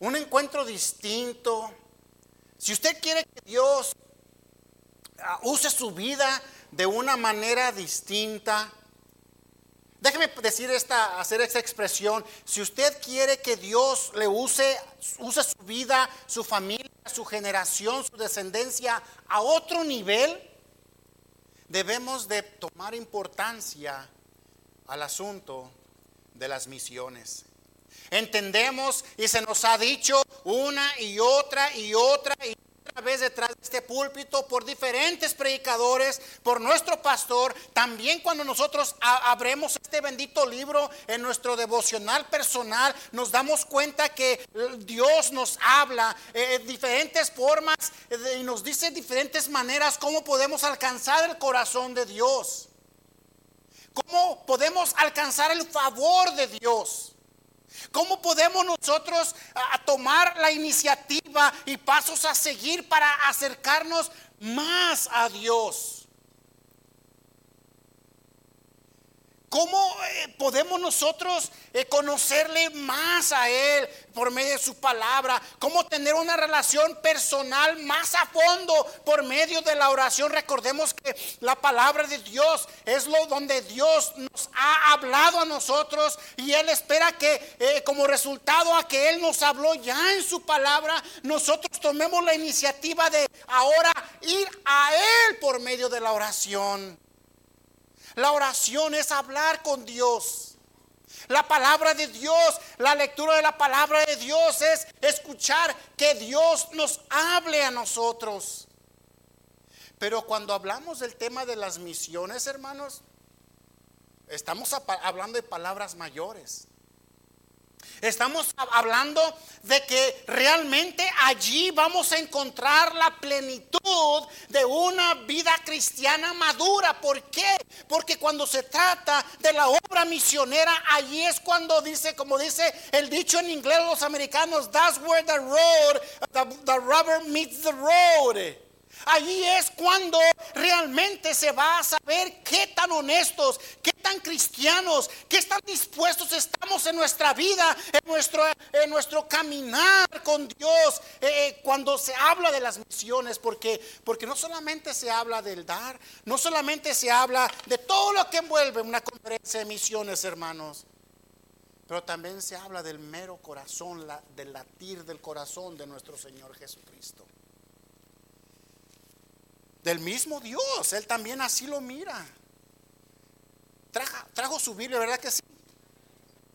un encuentro distinto, si usted quiere que Dios ah, use su vida de una manera distinta, déjeme decir esta, hacer esta expresión. Si usted quiere que Dios le use, use su vida, su familia, su generación, su descendencia a otro nivel, debemos de tomar importancia al asunto de las misiones. Entendemos y se nos ha dicho una y otra y otra y otra vez detrás de este púlpito por diferentes predicadores, por nuestro pastor, también cuando nosotros abremos este bendito libro en nuestro devocional personal, nos damos cuenta que Dios nos habla eh, en diferentes formas eh, y nos dice diferentes maneras cómo podemos alcanzar el corazón de Dios. ¿Cómo podemos alcanzar el favor de Dios? ¿Cómo podemos nosotros tomar la iniciativa y pasos a seguir para acercarnos más a Dios? ¿Cómo eh, podemos nosotros eh, conocerle más a Él por medio de su palabra? ¿Cómo tener una relación personal más a fondo por medio de la oración? Recordemos que la palabra de Dios es lo donde Dios nos ha hablado a nosotros y Él espera que eh, como resultado a que Él nos habló ya en su palabra, nosotros tomemos la iniciativa de ahora ir a Él por medio de la oración. La oración es hablar con Dios. La palabra de Dios, la lectura de la palabra de Dios es escuchar que Dios nos hable a nosotros. Pero cuando hablamos del tema de las misiones, hermanos, estamos hablando de palabras mayores. Estamos hablando de que realmente allí vamos a encontrar la plenitud de una vida cristiana madura. ¿Por qué? Porque cuando se trata de la obra misionera, allí es cuando dice, como dice el dicho en inglés los americanos, that's where the road, the, rubber meets the road. Allí es cuando realmente se va a saber qué tan honestos, qué tan cristianos, qué tan dispuestos estamos en nuestra vida, en nuestro, en nuestro caminar con Dios, eh, eh, cuando se habla de las misiones, porque, porque no solamente se habla del dar, no solamente se habla de todo lo que envuelve una conferencia de misiones, hermanos. Pero también se habla del mero corazón, del latir del corazón de nuestro Señor Jesucristo del mismo Dios. Él también así lo mira. trajo su Biblia, ¿verdad que sí?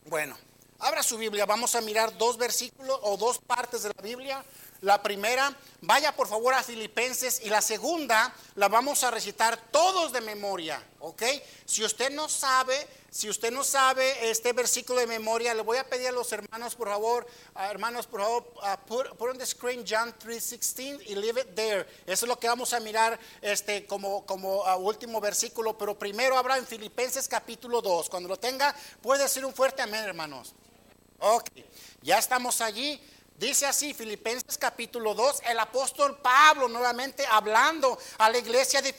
Bueno, abra su Biblia. Vamos a mirar dos versículos o dos partes de la Biblia. La primera, vaya por favor a Filipenses y la segunda la vamos a recitar todos de memoria, ¿ok? Si usted no sabe, si usted no sabe este versículo de memoria, le voy a pedir a los hermanos, por favor, hermanos, por favor, put, on the screen John 3:16 y leave it there. Eso es lo que vamos a mirar este como como último versículo, pero primero habrá en Filipenses capítulo 2. Cuando lo tenga, puede decir un fuerte amén, hermanos. Ok, ya estamos allí. Dice así Filipenses capítulo 2, el apóstol Pablo nuevamente hablando a la iglesia de,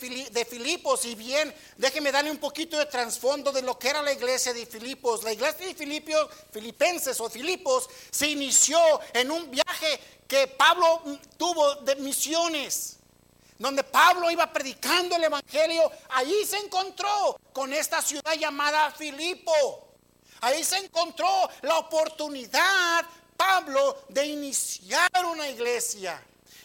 Filipos. Y bien, déjeme darle un poquito de trasfondo de lo que era la iglesia de Filipos. La iglesia de Filipos, Filipenses o Filipos se inició en un viaje que Pablo tuvo de misiones. Donde Pablo iba predicando el evangelio, ahí se encontró con esta ciudad llamada Filipo. Ahí se encontró la oportunidad Pablo de iniciar una iglesia.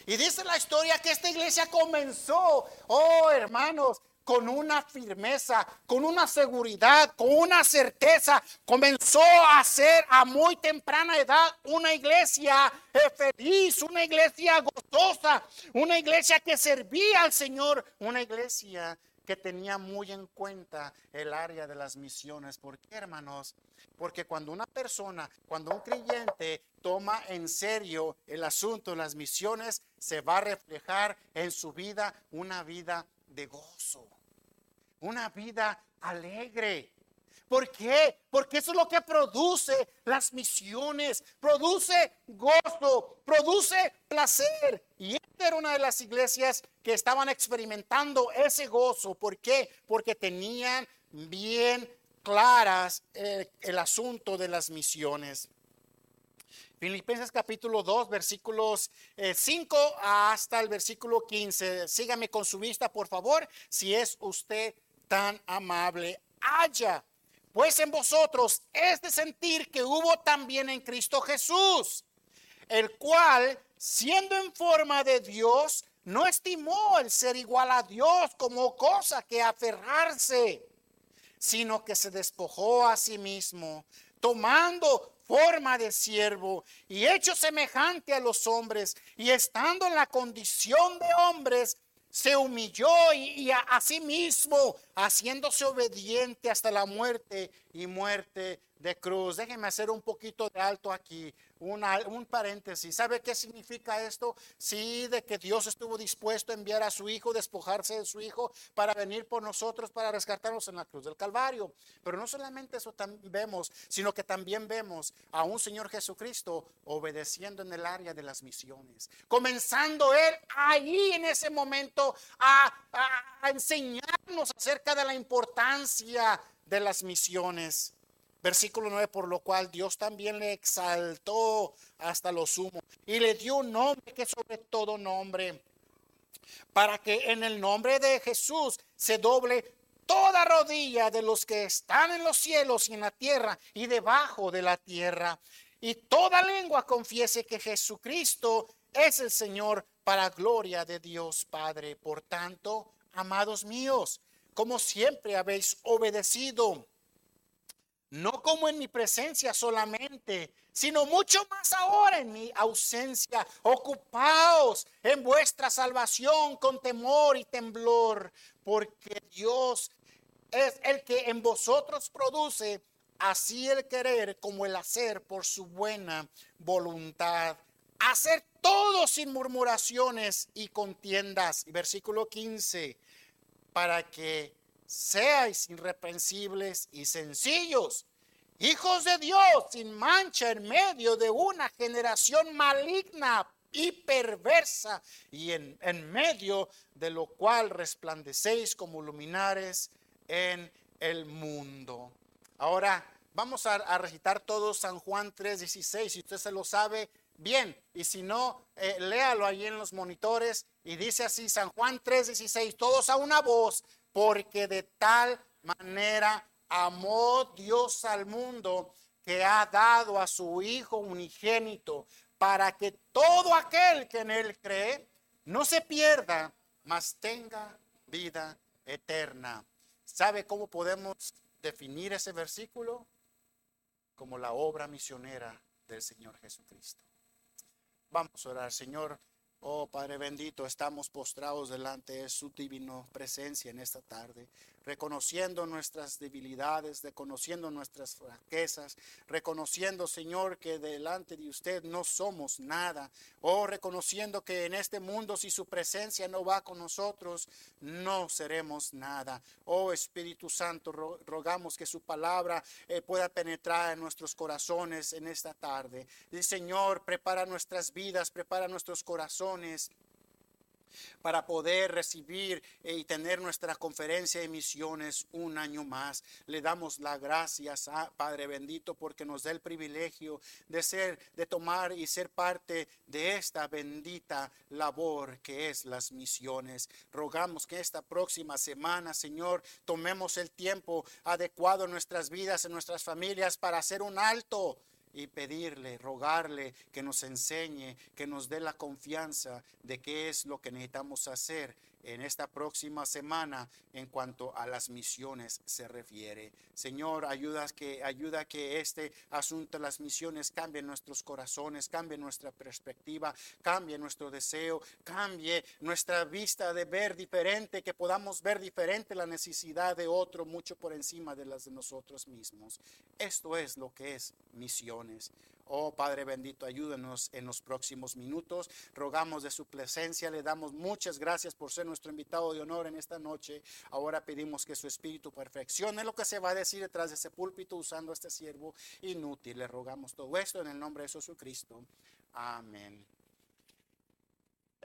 Y dice la historia que esta iglesia comenzó, oh hermanos, con una firmeza, con una seguridad, con una certeza. Comenzó a ser a muy temprana edad una iglesia feliz, una iglesia gozosa, una iglesia que servía al Señor, una iglesia que tenía muy en cuenta el área de las misiones. ¿Por qué, hermanos? Porque cuando una persona, cuando un creyente toma en serio el asunto de las misiones, se va a reflejar en su vida una vida de gozo, una vida alegre. ¿Por qué? Porque eso es lo que produce las misiones, produce gozo, produce placer. Y esta era una de las iglesias que estaban experimentando ese gozo. ¿Por qué? Porque tenían bien claras eh, el asunto de las misiones. Filipenses capítulo 2, versículos 5 eh, hasta el versículo 15. Sígame con su vista, por favor, si es usted tan amable. Haya, pues en vosotros es de sentir que hubo también en Cristo Jesús, el cual, siendo en forma de Dios, no estimó el ser igual a Dios como cosa que aferrarse, sino que se despojó a sí mismo, tomando forma de siervo y hecho semejante a los hombres, y estando en la condición de hombres, se humilló y, a, sí mismo, haciéndose obediente hasta la muerte y muerte de cruz. Déjenme hacer un poquito de alto aquí un paréntesis. ¿Sabe qué significa esto? Sí, de que Dios estuvo dispuesto a enviar a su Hijo, despojarse de su Hijo para venir por nosotros, para rescatarnos en la cruz del Calvario. Pero no solamente eso vemos, sino que también vemos a un Señor Jesucristo obedeciendo en el área de las misiones. Comenzando Él ahí en ese momento a, a enseñarnos acerca de la importancia de las misiones. Versículo 9, por lo cual Dios también le exaltó hasta lo sumo y le dio un nombre que sobre todo nombre, para que en el nombre de Jesús se doble toda rodilla de los que están en los cielos y en la tierra y debajo de la tierra, y toda lengua confiese que Jesucristo es el Señor para gloria de Dios Padre. Por tanto, amados míos, como siempre habéis obedecido, no como en mi presencia solamente, sino mucho más ahora en mi ausencia. Ocupaos en vuestra salvación con temor y temblor, porque Dios es el que en vosotros produce así el querer como el hacer por su buena voluntad. Hacer todo sin murmuraciones y contiendas. Versículo 15, para que seáis irreprensibles y sencillos, hijos de Dios sin mancha en medio de una generación maligna y perversa, y en, en medio de lo cual resplandecéis como luminares en el mundo. Ahora vamos a, recitar todo San Juan 3:16, si usted se lo sabe, bien, y si no, eh, léalo ahí en los monitores, y dice así, San Juan 3:16, todos a una voz, porque de tal manera amó Dios al mundo que ha dado a su Hijo unigénito para que todo aquel que en él cree no se pierda, mas tenga vida eterna. ¿Sabe cómo podemos definir ese versículo? Como la obra misionera del Señor Jesucristo. Vamos a orar, Señor. Oh Padre bendito, estamos postrados delante de su divino presencia en esta tarde reconociendo nuestras debilidades, reconociendo nuestras fraquezas, reconociendo, Señor, que delante de usted no somos nada, o oh, reconociendo que en este mundo si su presencia no va con nosotros, no seremos nada. Oh Espíritu Santo, rogamos que su palabra eh, pueda penetrar en nuestros corazones en esta tarde. Y Señor, prepara nuestras vidas, prepara nuestros corazones para poder recibir eh, y tener nuestra conferencia de misiones un año más. Le damos las gracias a Padre bendito porque nos da el privilegio de ser, de tomar y ser parte de esta bendita labor que es las misiones. Rogamos que esta próxima semana, Señor, tomemos el tiempo adecuado en nuestras vidas, en nuestras familias para hacer un alto y pedirle, rogarle que nos enseñe, que nos dé la confianza de qué es lo que necesitamos hacer en esta próxima semana en cuanto a las misiones se refiere. Señor, ayuda que, ayuda que este asunto de las misiones cambie nuestros corazones, cambie nuestra perspectiva, cambie nuestro deseo, cambie nuestra vista de ver diferente, que podamos ver diferente la necesidad de otro mucho por encima de las de nosotros mismos. Esto es lo que es misiones. Oh Padre bendito, ayúdenos en los próximos minutos. Rogamos de su presencia, le damos muchas gracias por ser nuestro invitado de honor en esta noche. Ahora pedimos que su espíritu perfeccione lo que se va a decir detrás de ese púlpito usando este siervo inútil. Le rogamos todo esto en el nombre de Jesucristo. Amén.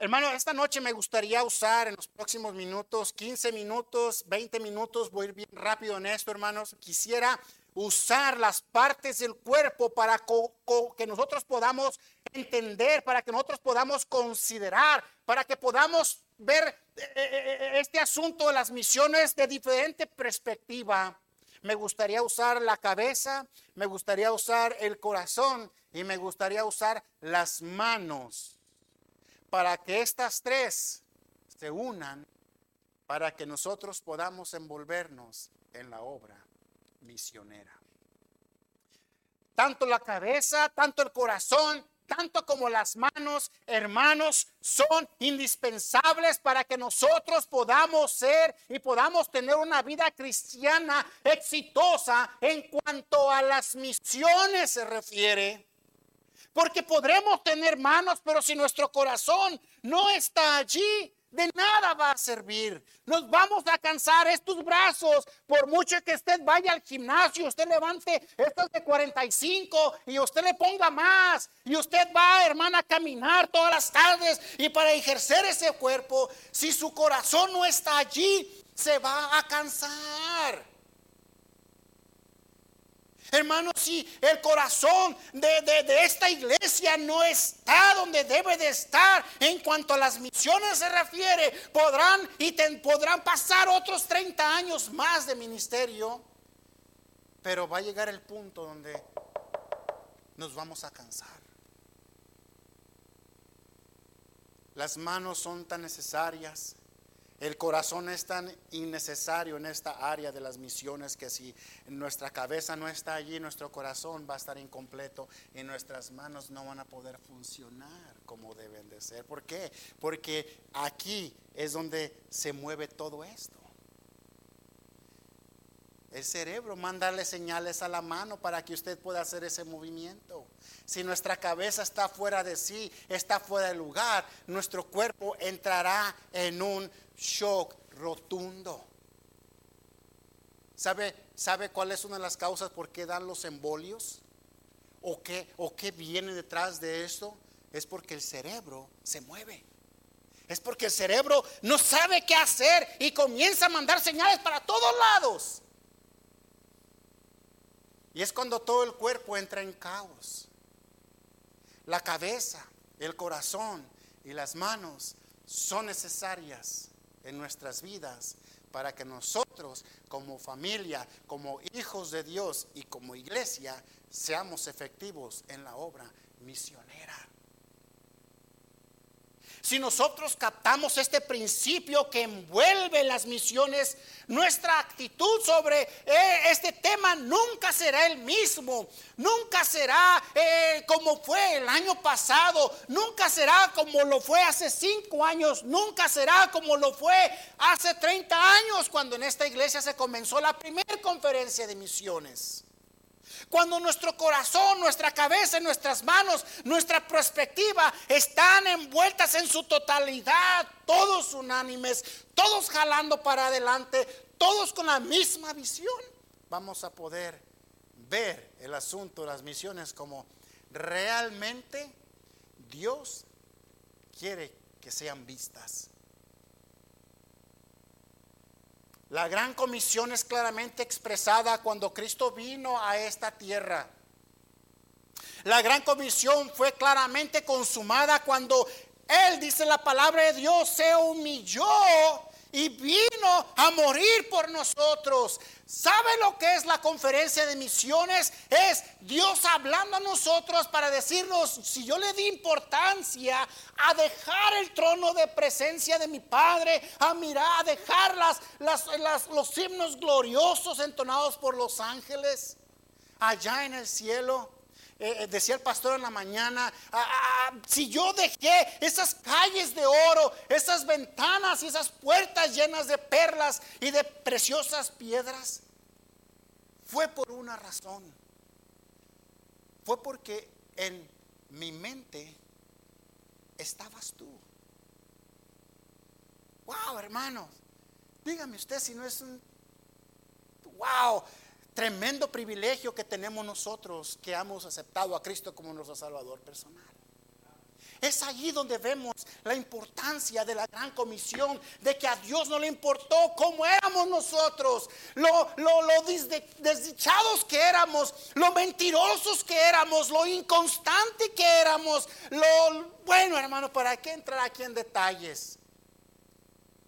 Hermano, esta noche me gustaría usar en los próximos minutos, 15 minutos, 20 minutos, voy a ir bien rápido en esto, hermanos. Quisiera usar las partes del cuerpo para que nosotros podamos entender, para que nosotros podamos considerar, para que podamos ver eh, eh, eh, este asunto de las misiones de diferente perspectiva. Me gustaría usar la cabeza, me gustaría usar el corazón y me gustaría usar las manos para que estas tres se unan para que nosotros podamos envolvernos en la obra misionera. Tanto la cabeza, tanto el corazón, tanto como las manos, hermanos, son indispensables para que nosotros podamos ser y podamos tener una vida cristiana exitosa en cuanto a las misiones se refiere. Porque podremos tener manos, pero si nuestro corazón no está allí, de nada va a servir. Nos vamos a cansar estos brazos. Por mucho que usted vaya al gimnasio, usted levante estos de 45 y usted le ponga más. Y usted va, hermana, a caminar todas las tardes y para ejercer ese cuerpo, si su corazón no está allí, se va a cansar. Hermanos, si el corazón de, esta iglesia no está donde debe de estar en cuanto a las misiones se refiere, podrán y podrán pasar otros 30 años más de ministerio, pero va a llegar el punto donde nos vamos a cansar. Las manos son tan necesarias el corazón es tan innecesario en esta área de las misiones que si nuestra cabeza no está allí, nuestro corazón va a estar incompleto y nuestras manos no van a poder funcionar como deben de ser. ¿Por qué? Porque aquí es donde se mueve todo esto. El cerebro mandarle señales a la mano para que usted pueda hacer ese movimiento. Si nuestra cabeza está fuera de sí, está fuera de lugar, nuestro cuerpo entrará en un shock rotundo. ¿Sabe, ¿Sabe cuál es una de las causas por qué dan los embolios? ¿O qué, ¿O qué viene detrás de esto? Es porque el cerebro se mueve. Es porque el cerebro no sabe qué hacer y comienza a mandar señales para todos lados. Y es cuando todo el cuerpo entra en caos. La cabeza, el corazón y las manos son necesarias en nuestras vidas para que nosotros como familia, como hijos de Dios y como iglesia seamos efectivos en la obra misionera. Si nosotros captamos este principio que envuelve las misiones, nuestra actitud sobre eh, este tema nunca será el mismo, nunca será eh, como fue el año pasado, nunca será como lo fue hace cinco años, nunca será como lo fue hace 30 años cuando en esta iglesia se comenzó la primera conferencia de misiones. Cuando nuestro corazón, nuestra cabeza, nuestras manos, nuestra perspectiva están envueltas en su totalidad, todos unánimes, todos jalando para adelante, todos con la misma visión, vamos a poder ver el asunto las misiones como realmente Dios quiere que sean vistas. La gran comisión es claramente expresada cuando Cristo vino a esta tierra. La gran comisión fue claramente consumada cuando Él, dice la palabra de Dios, se humilló y vino a morir por nosotros. ¿Sabe lo que es la conferencia de misiones? Es Dios hablando a nosotros para decirnos, si yo le di importancia a dejar el trono de presencia de mi Padre, a mirar, a dejar los himnos gloriosos entonados por los ángeles allá en el cielo eh, eh, decía el pastor en la mañana, ah, ah, ah, si yo dejé esas calles de oro, esas ventanas y esas puertas llenas de perlas y de preciosas piedras, fue por una razón. Fue porque en mi mente estabas tú. Wow, hermanos, dígame usted si no es un... Wow, tremendo privilegio que tenemos nosotros que hemos aceptado a Cristo como nuestro Salvador personal. Es allí donde vemos la importancia de la gran comisión, de que a Dios no le importó cómo éramos nosotros, lo, desdichados que éramos, lo mentirosos que éramos, lo inconstante que éramos, lo bueno hermano, ¿para qué entrar aquí en detalles?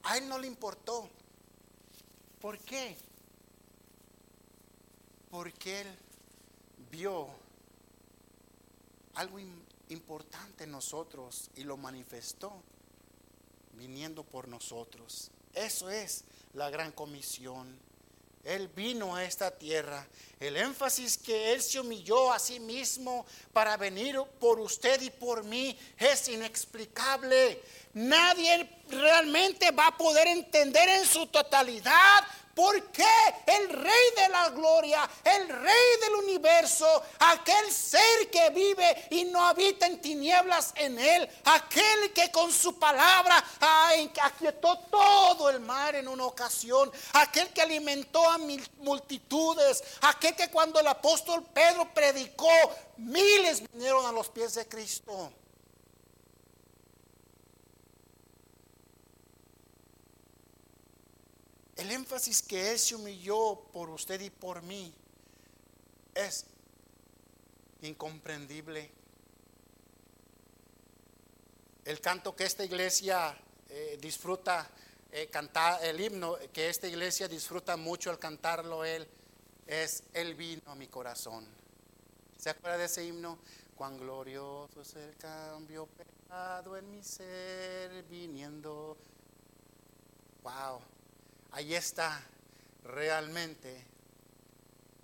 A él no le importó. ¿Por qué? Porque él vio algo importante en nosotros y lo manifestó viniendo por nosotros. Eso es la gran comisión. Él vino a esta tierra. El énfasis que Él se humilló a sí mismo para venir por usted y por mí es inexplicable. Nadie realmente va a poder entender en su totalidad porque el rey de la gloria, el rey del universo, aquel ser que vive y no habita en tinieblas en él, aquel que con su palabra aquietó todo el mar en una ocasión, aquel que alimentó a multitudes, aquel que cuando el apóstol Pedro predicó, miles vinieron a los pies de Cristo. El énfasis que Él se humilló por usted y por mí es incomprendible. El canto que esta iglesia eh, disfruta, eh, cantar, el himno que esta iglesia disfruta mucho al cantarlo Él, es El vino a mi corazón. ¿Se acuerda de ese himno? Cuán glorioso es el cambio pecado en mi ser viniendo. Wow. Ahí está realmente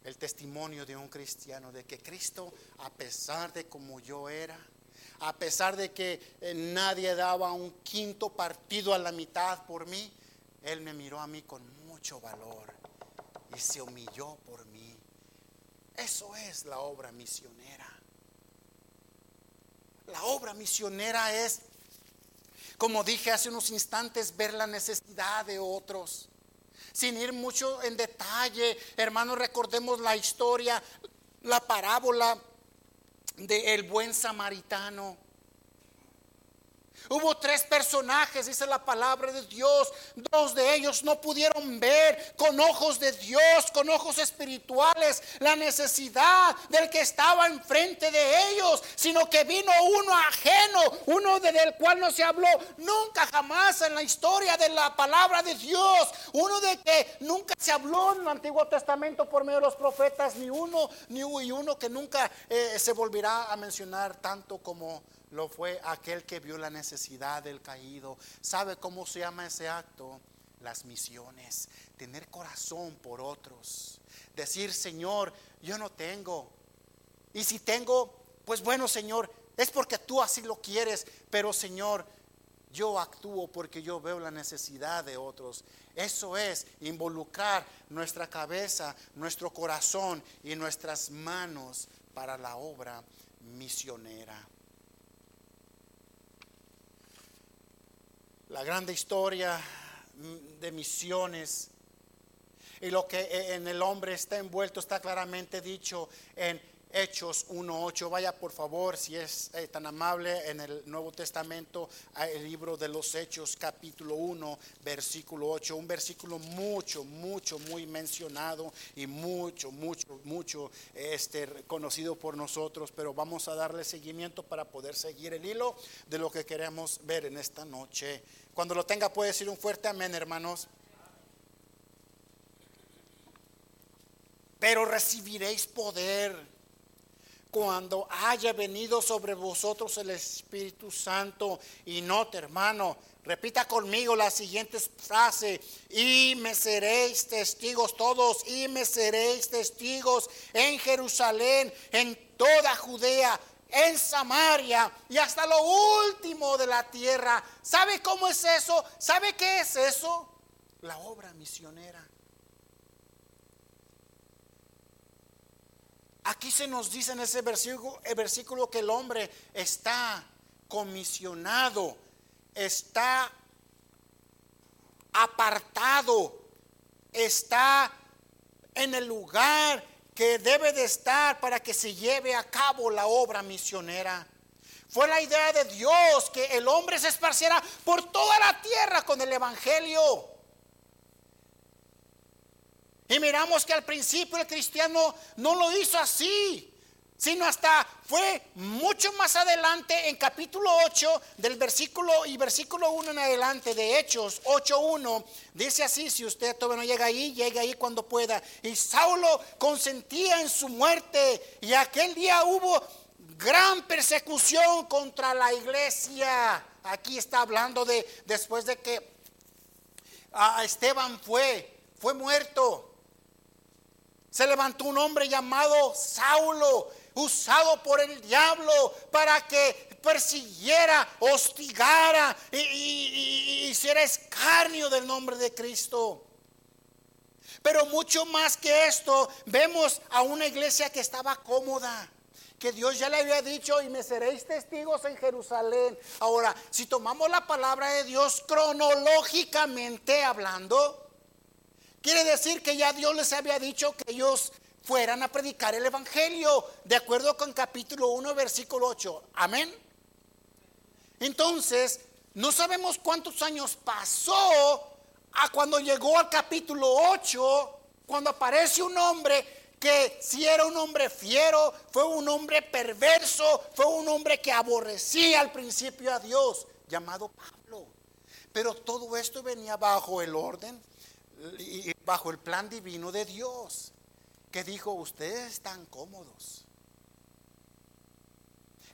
el testimonio de un cristiano, de que Cristo, a pesar de como yo era, a pesar de que eh, nadie daba un quinto partido a la mitad por mí, Él me miró a mí con mucho valor y se humilló por mí. Eso es la obra misionera. La obra misionera es, como dije hace unos instantes, ver la necesidad de otros sin ir mucho en detalle, hermanos, recordemos la historia, la parábola del buen samaritano. Hubo tres personajes, dice la palabra de Dios. Dos de ellos no pudieron ver con ojos de Dios, con ojos espirituales, la necesidad del que estaba enfrente de ellos, sino que vino uno ajeno, uno del cual no se habló nunca jamás en la historia de la palabra de Dios, uno de que nunca se habló en el Antiguo Testamento por medio de los profetas, ni uno, ni uno que nunca eh, se volverá a mencionar tanto como lo fue aquel que vio la necesidad del caído. ¿Sabe cómo se llama ese acto? Las misiones. Tener corazón por otros. Decir, Señor, yo no tengo. Y si tengo, pues bueno, Señor, es porque tú así lo quieres. Pero, Señor, yo actúo porque yo veo la necesidad de otros. Eso es involucrar nuestra cabeza, nuestro corazón y nuestras manos para la obra misionera. La grande historia de misiones. Y lo que en el hombre está envuelto está claramente dicho en Hechos 1.8. Vaya por favor, si es eh, tan amable, en el Nuevo Testamento, el libro de los Hechos, capítulo 1, versículo 8. Un versículo mucho, mucho, muy mencionado y mucho, mucho, mucho este, conocido por nosotros. Pero vamos a darle seguimiento para poder seguir el hilo de lo que queremos ver en esta noche. Cuando lo tenga puede decir un fuerte amén, hermanos. Pero recibiréis poder cuando haya venido sobre vosotros el Espíritu Santo. Y note, hermano, repita conmigo la siguiente frase. Y me seréis testigos todos, y me seréis testigos en Jerusalén, en toda Judea, en Samaria y hasta lo último de la tierra. ¿Sabe cómo es eso? ¿Sabe qué es eso? La obra misionera. Aquí se nos dice en ese versículo, versículo que el hombre está comisionado, está apartado, está en el lugar que debe de estar para que se lleve a cabo la obra misionera. Fue la idea de Dios que el hombre se esparciera por toda la tierra con el Evangelio. Y miramos que al principio el cristiano no lo hizo así, sino hasta fue mucho más adelante en capítulo 8 del versículo y versículo 1 en adelante de Hechos 8.1. Dice así, si usted todavía no llega ahí, llegue ahí cuando pueda. Y Saulo consentía en su muerte y aquel día hubo gran persecución contra la iglesia. Aquí está hablando de después de que a Esteban fue, fue muerto se levantó un hombre llamado Saulo, usado por el diablo para que persiguiera, hostigara y, hiciera escarnio del nombre de Cristo. Pero mucho más que esto, vemos a una iglesia que estaba cómoda que Dios ya le había dicho y me seréis testigos en Jerusalén. Ahora, si tomamos la palabra de Dios cronológicamente hablando, Quiere decir que ya Dios les había dicho que ellos fueran a predicar el Evangelio, de acuerdo con capítulo 1, versículo 8. Amén. Entonces, no sabemos cuántos años pasó a cuando llegó al capítulo 8, cuando aparece un hombre que si era un hombre fiero, fue un hombre perverso, fue un hombre que aborrecía al principio a Dios, llamado Pablo. Pero todo esto venía bajo el orden y bajo el plan divino de Dios, que dijo, ustedes están cómodos.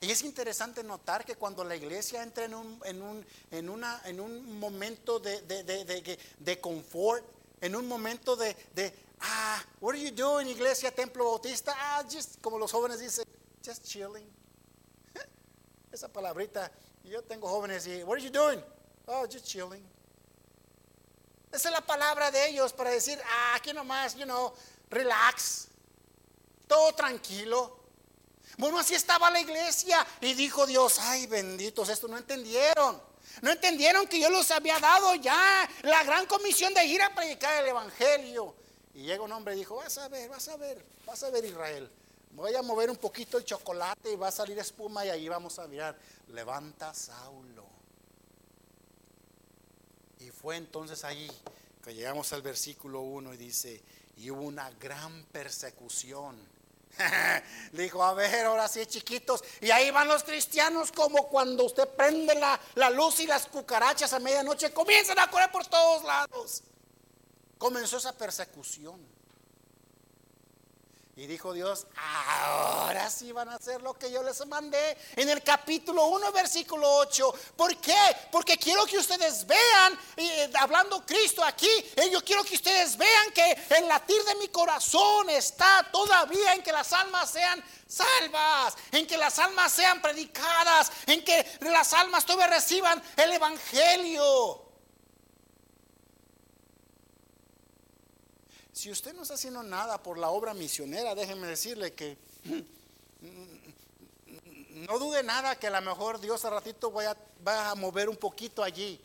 Y es interesante notar que cuando la iglesia entra en un, en un, en una, en un momento de, de, de, de, confort, en un momento de, ah, what are you doing, iglesia, templo bautista? Ah, just, como los jóvenes dicen, just chilling. Esa palabrita, yo tengo jóvenes y, what are you doing? Oh, just chilling. Esa es la palabra de ellos para decir, ah, aquí nomás, you know, relax, todo tranquilo. Bueno, así estaba la iglesia y dijo Dios, ay benditos, esto no entendieron. No entendieron que yo los había dado ya la gran comisión de ir a predicar el Evangelio. Y llega un hombre y dijo, vas a ver, vas a ver, vas a ver Israel. Voy a mover un poquito el chocolate y va a salir espuma y ahí vamos a mirar. Levanta Saulo. Fue entonces allí que llegamos al versículo 1 y dice, y hubo una gran persecución. Dijo, a ver, ahora sí, chiquitos. Y ahí van los cristianos como cuando usted prende la, la luz y las cucarachas a medianoche comienzan a correr por todos lados. Comenzó esa persecución. Y dijo Dios, ahora sí van a hacer lo que yo les mandé en el capítulo 1, versículo 8. ¿Por qué? Porque quiero que ustedes vean, eh, hablando Cristo aquí, eh, yo quiero que ustedes vean que el latir de mi corazón está todavía en que las almas sean salvas, en que las almas sean predicadas, en que las almas todavía reciban el Evangelio. Si usted no está haciendo nada por la obra misionera, déjeme decirle que no dude nada que a lo mejor Dios a ratito vaya, va a mover un poquito allí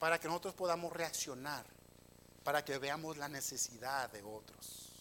para que nosotros podamos reaccionar, para que veamos la necesidad de otros.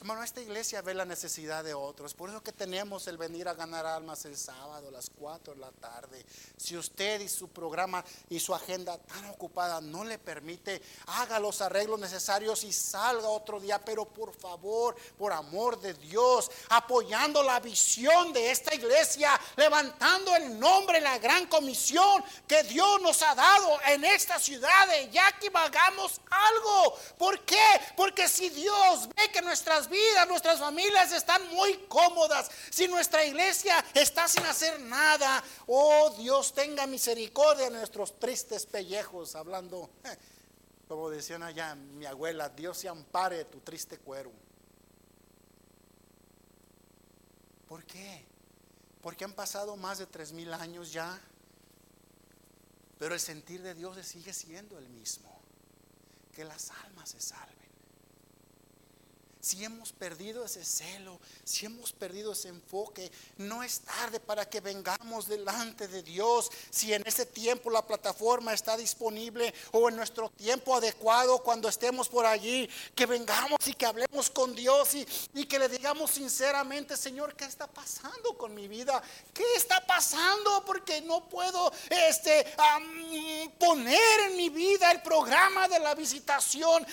Hermano, esta iglesia ve la necesidad de otros. Por eso que tenemos el venir a ganar almas el sábado a las 4 de la tarde. Si usted y su programa y su agenda tan ocupada no le permite, haga los arreglos necesarios y salga otro día. Pero por favor, por amor de Dios, apoyando la visión de esta iglesia, levantando el nombre, la gran comisión que Dios nos ha dado en esta ciudad de ya que hagamos algo. ¿Por qué? Porque si Dios ve que nuestras vidas, nuestras familias están muy cómodas. Si nuestra iglesia está sin hacer nada, oh Dios tenga misericordia de nuestros tristes pellejos, hablando, como decían allá mi abuela, Dios se ampare tu triste cuero. ¿Por qué? Porque han pasado más de tres mil años ya, pero el sentir de Dios sigue siendo el mismo, que las almas se salven. Si hemos perdido ese celo, si hemos perdido ese enfoque, no es tarde para que vengamos delante de Dios. Si en ese tiempo la plataforma está disponible o en nuestro tiempo adecuado cuando estemos por allí, que vengamos y que hablemos con Dios y, que le digamos sinceramente, Señor, ¿qué está pasando con mi vida? ¿Qué está pasando? Porque no puedo este, poner en mi vida el programa de la visitación.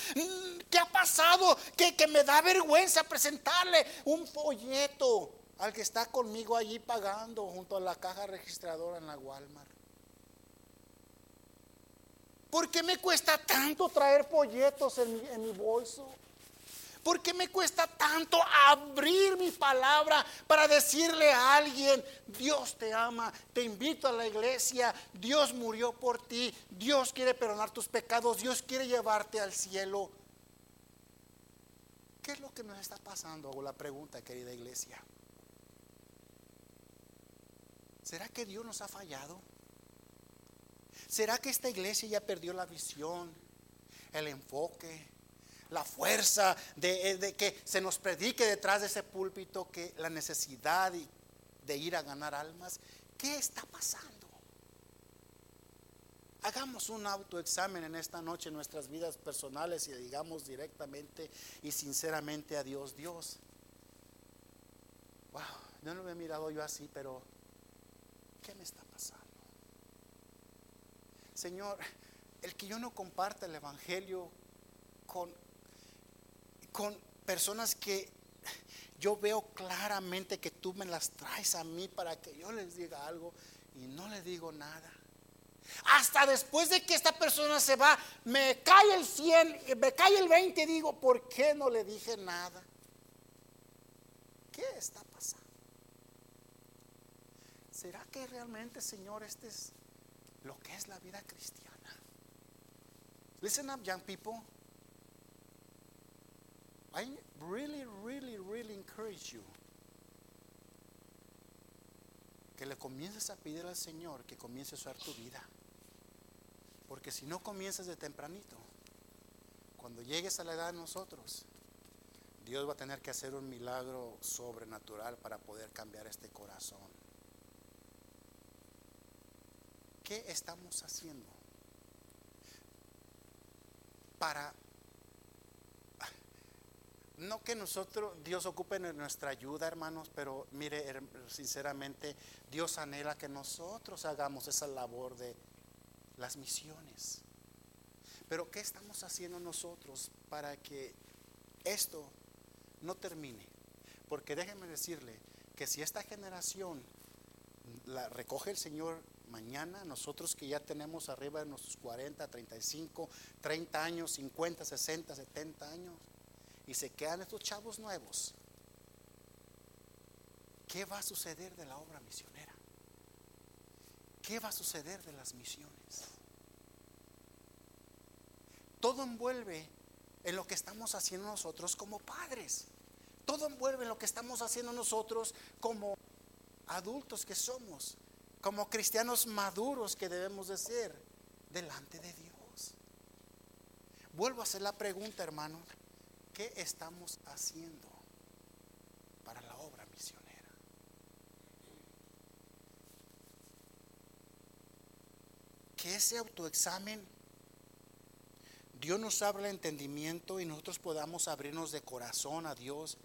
¿Qué ha pasado? Que, que me da vergüenza presentarle un folleto al que está conmigo allí pagando junto a la caja registradora en la Walmart. ¿Por qué me cuesta tanto traer folletos en mi, bolso? ¿Por qué me cuesta tanto abrir mi palabra para decirle a alguien, Dios te ama, te invito a la iglesia, Dios murió por ti, Dios quiere perdonar tus pecados, Dios quiere llevarte al cielo? ¿Qué es lo que nos está pasando? Hago la pregunta, querida iglesia. ¿Será que Dios nos ha fallado? ¿Será que esta iglesia ya perdió la visión, el enfoque, la fuerza de, de, que se nos predique detrás de ese púlpito que la necesidad de ir a ganar almas? ¿Qué está pasando? Hagamos un autoexamen en esta noche en nuestras vidas personales y digamos directamente y sinceramente a Dios, Dios, wow, no lo he mirado yo así, pero ¿qué me está pasando? Señor, el que yo no comparta el Evangelio con, con personas que yo veo claramente que tú me las traes a mí para que yo les diga algo y no le digo nada. Hasta después de que esta persona se va, me cae el 100, me cae el 20 y digo, ¿por qué no le dije nada? ¿Qué está pasando? ¿Será que realmente, Señor, este es lo que es la vida cristiana? Listen up, young people. I really, really, really encourage you que le comiences a pedir al Señor que comience a usar tu vida. Porque si no comienzas de tempranito, cuando llegues a la edad de nosotros, Dios va a tener que hacer un milagro sobrenatural para poder cambiar este corazón. ¿Qué estamos haciendo para no que nosotros, Dios ocupe nuestra ayuda, hermanos, pero mire, sinceramente, Dios anhela que nosotros hagamos esa labor de las misiones. Pero ¿qué estamos haciendo nosotros para que esto no termine? Porque déjenme decirle que si esta generación la recoge el Señor mañana, nosotros que ya tenemos arriba de nuestros 40, 35, 30 años, 50, 60, 70 años, y se quedan estos chavos nuevos, ¿qué va a suceder de la obra misionera? ¿Qué va a suceder de las misiones? Todo envuelve en lo que estamos haciendo nosotros como padres. Todo envuelve en lo que estamos haciendo nosotros como adultos que somos, como cristianos maduros que debemos de ser delante de Dios. Vuelvo a hacer la pregunta, hermano. ¿Qué estamos haciendo para la obra misionera? Que ese autoexamen Dios nos abra el entendimiento y nosotros podamos abrirnos de corazón a Dios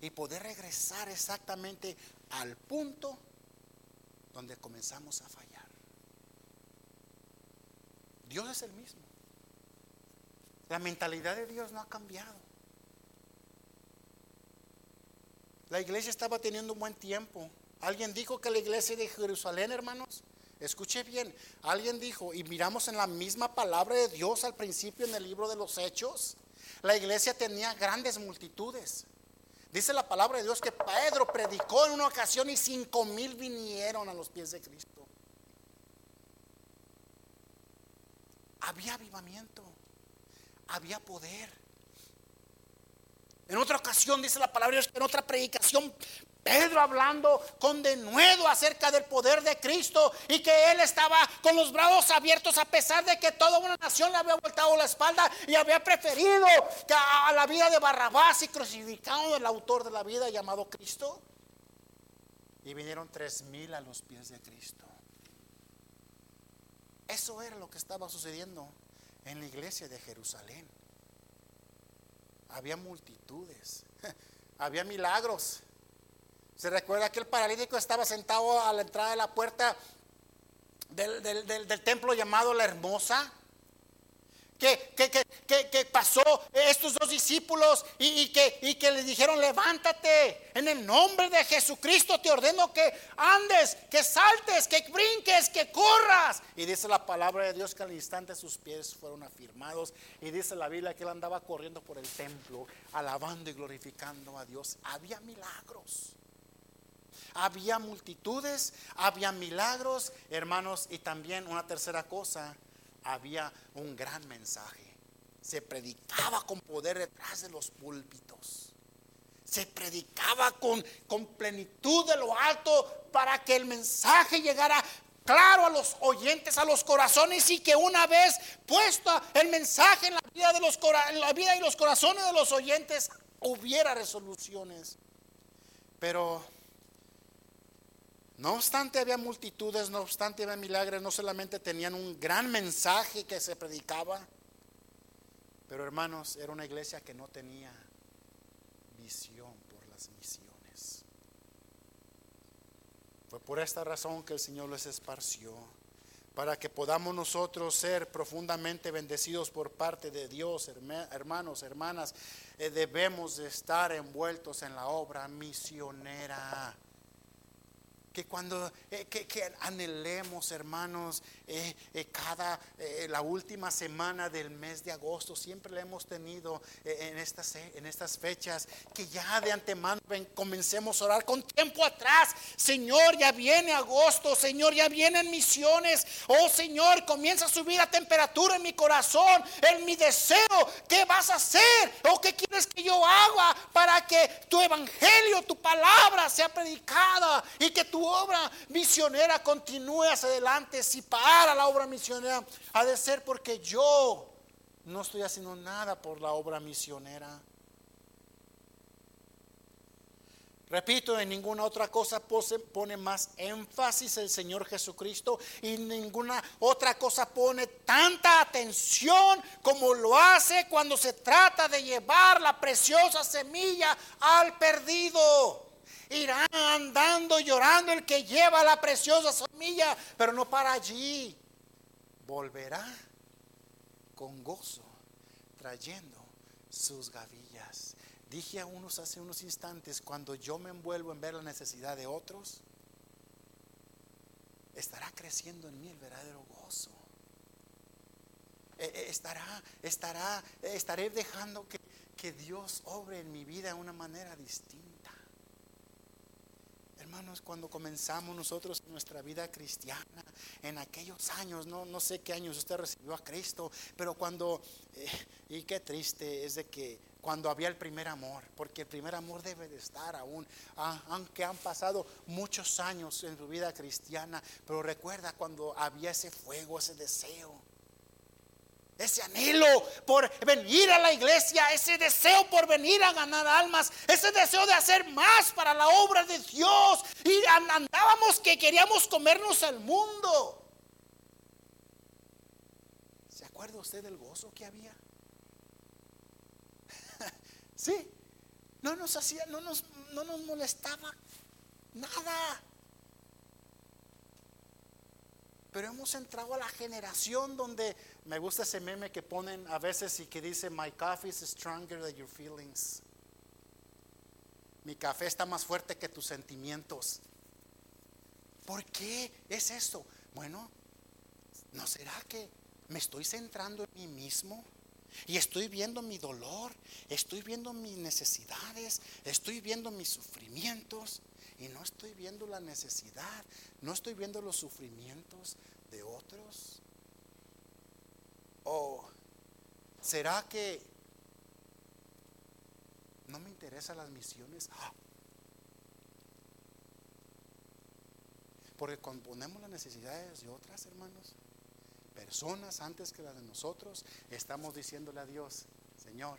y poder regresar exactamente al punto donde comenzamos a fallar. Dios es el mismo. La mentalidad de Dios no ha cambiado. La iglesia estaba teniendo un buen tiempo. Alguien dijo que la iglesia de Jerusalén, hermanos, escuche bien, alguien dijo, y miramos en la misma palabra de Dios al principio en el libro de los Hechos, la iglesia tenía grandes multitudes. Dice la palabra de Dios que Pedro predicó en una ocasión y cinco mil vinieron a los pies de Cristo. Había avivamiento, había poder. En otra ocasión dice la palabra de Dios que en otra predicación Pedro hablando con denuedo acerca del poder de Cristo y que él estaba con los brazos abiertos a pesar de que toda una nación le había voltado la espalda y había preferido a la vida de Barrabás y crucificado al autor de la vida llamado Cristo. Y vinieron tres mil a los pies de Cristo. Eso era lo que estaba sucediendo en la iglesia de Jerusalén. Había multitudes, había milagros se recuerda que el paralítico estaba sentado a la entrada de la puerta del, templo llamado La Hermosa. Que, que, pasó estos dos discípulos y, que, y que le dijeron, levántate, en el nombre de Jesucristo te ordeno que andes, que saltes, que brinques, que corras. Y dice la palabra de Dios que al instante sus pies fueron afirmados. Y dice la Biblia que él andaba corriendo por el templo, alabando y glorificando a Dios. Había milagros. Había multitudes, había milagros, hermanos, y también una tercera cosa, había un gran mensaje. Se predicaba con poder detrás de los púlpitos. Se predicaba con, con plenitud de lo alto para que el mensaje llegara claro a los oyentes, a los corazones y que una vez puesto el mensaje en la vida, de los, en la vida y los corazones de los oyentes hubiera resoluciones. Pero no obstante había multitudes, no obstante había milagros, no solamente tenían un gran mensaje que se predicaba, pero hermanos, era una iglesia que no tenía visión por las misiones. Fue por esta razón que el Señor les esparció, para que podamos nosotros ser profundamente bendecidos por parte de Dios, hermanos, hermanas, eh, debemos de estar envueltos en la obra misionera que cuando eh, que, anhelemos, hermanos, eh, eh, cada la última semana del mes de agosto, siempre le hemos tenido en estas en estas fechas, que ya de antemano comencemos a orar con tiempo atrás. Señor, ya viene agosto, Señor, ya vienen misiones. Oh Señor, comienza a subir la temperatura en mi corazón, en mi deseo. ¿Qué vas a hacer? ¿O qué quieres que yo haga para que tu evangelio, tu palabra sea predicada y que tu obra misionera continúe hacia adelante, si para la obra misionera, ha de ser porque yo no estoy haciendo nada por la obra misionera. Repito, en ninguna otra cosa pone más énfasis el Señor Jesucristo y ninguna otra cosa pone tanta atención como lo hace cuando se trata de llevar la preciosa semilla al perdido irá andando llorando el que lleva la preciosa semilla, pero no para allí. Volverá con gozo trayendo sus gavillas. Dije a unos hace unos instantes, cuando yo me envuelvo en ver la necesidad de otros, estará creciendo en mí el verdadero gozo. Eh, eh, estará, estará, estaré dejando que, que Dios obre en mi vida de una manera distinta. Hermanos, cuando comenzamos nosotros nuestra vida cristiana, en aquellos años, no, no sé qué años usted recibió a Cristo, pero cuando, eh, y qué triste es de que cuando había el primer amor, porque el primer amor debe de estar aún, ah, aunque han pasado muchos años en su vida cristiana, pero recuerda cuando había ese fuego, ese deseo ese anhelo por venir a la iglesia, ese deseo por venir a ganar almas, ese deseo de hacer más para la obra de Dios. Y andábamos que queríamos comernos al mundo. ¿Se acuerda usted del gozo que había? sí, no nos hacía, no nos, no nos molestaba nada. Pero hemos entrado a la generación donde me gusta ese meme que ponen a veces y que dice, My coffee is stronger than your feelings. Mi café está más fuerte que tus sentimientos. ¿Por qué es eso? Bueno, ¿no será que me estoy centrando en mí mismo? Y estoy viendo mi dolor, estoy viendo mis necesidades, estoy viendo mis sufrimientos y no estoy viendo la necesidad, no estoy viendo los sufrimientos de otros. ¿O será que no me interesan las misiones? Porque cuando ponemos las necesidades de otras, hermanos, personas antes que las de nosotros, estamos diciéndole a Dios, Señor,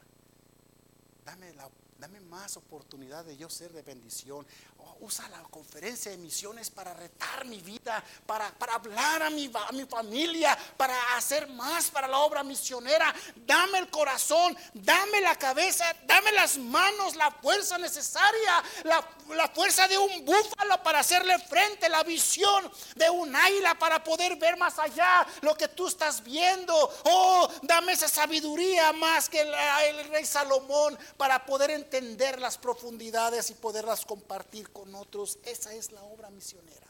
dame la oportunidad Dame más oportunidad de yo ser de bendición. Oh, usa la conferencia de misiones para retar mi vida, para, para hablar a mi, a mi familia, para hacer más para la obra misionera. Dame el corazón, dame la cabeza, dame las manos, la fuerza necesaria, la, la fuerza de un búfalo para hacerle frente, la visión de un águila para poder ver más allá lo que tú estás viendo. Oh, dame esa sabiduría más que el, rey Salomón para poder entender entender las profundidades y poderlas compartir con otros. Esa es la obra misionera.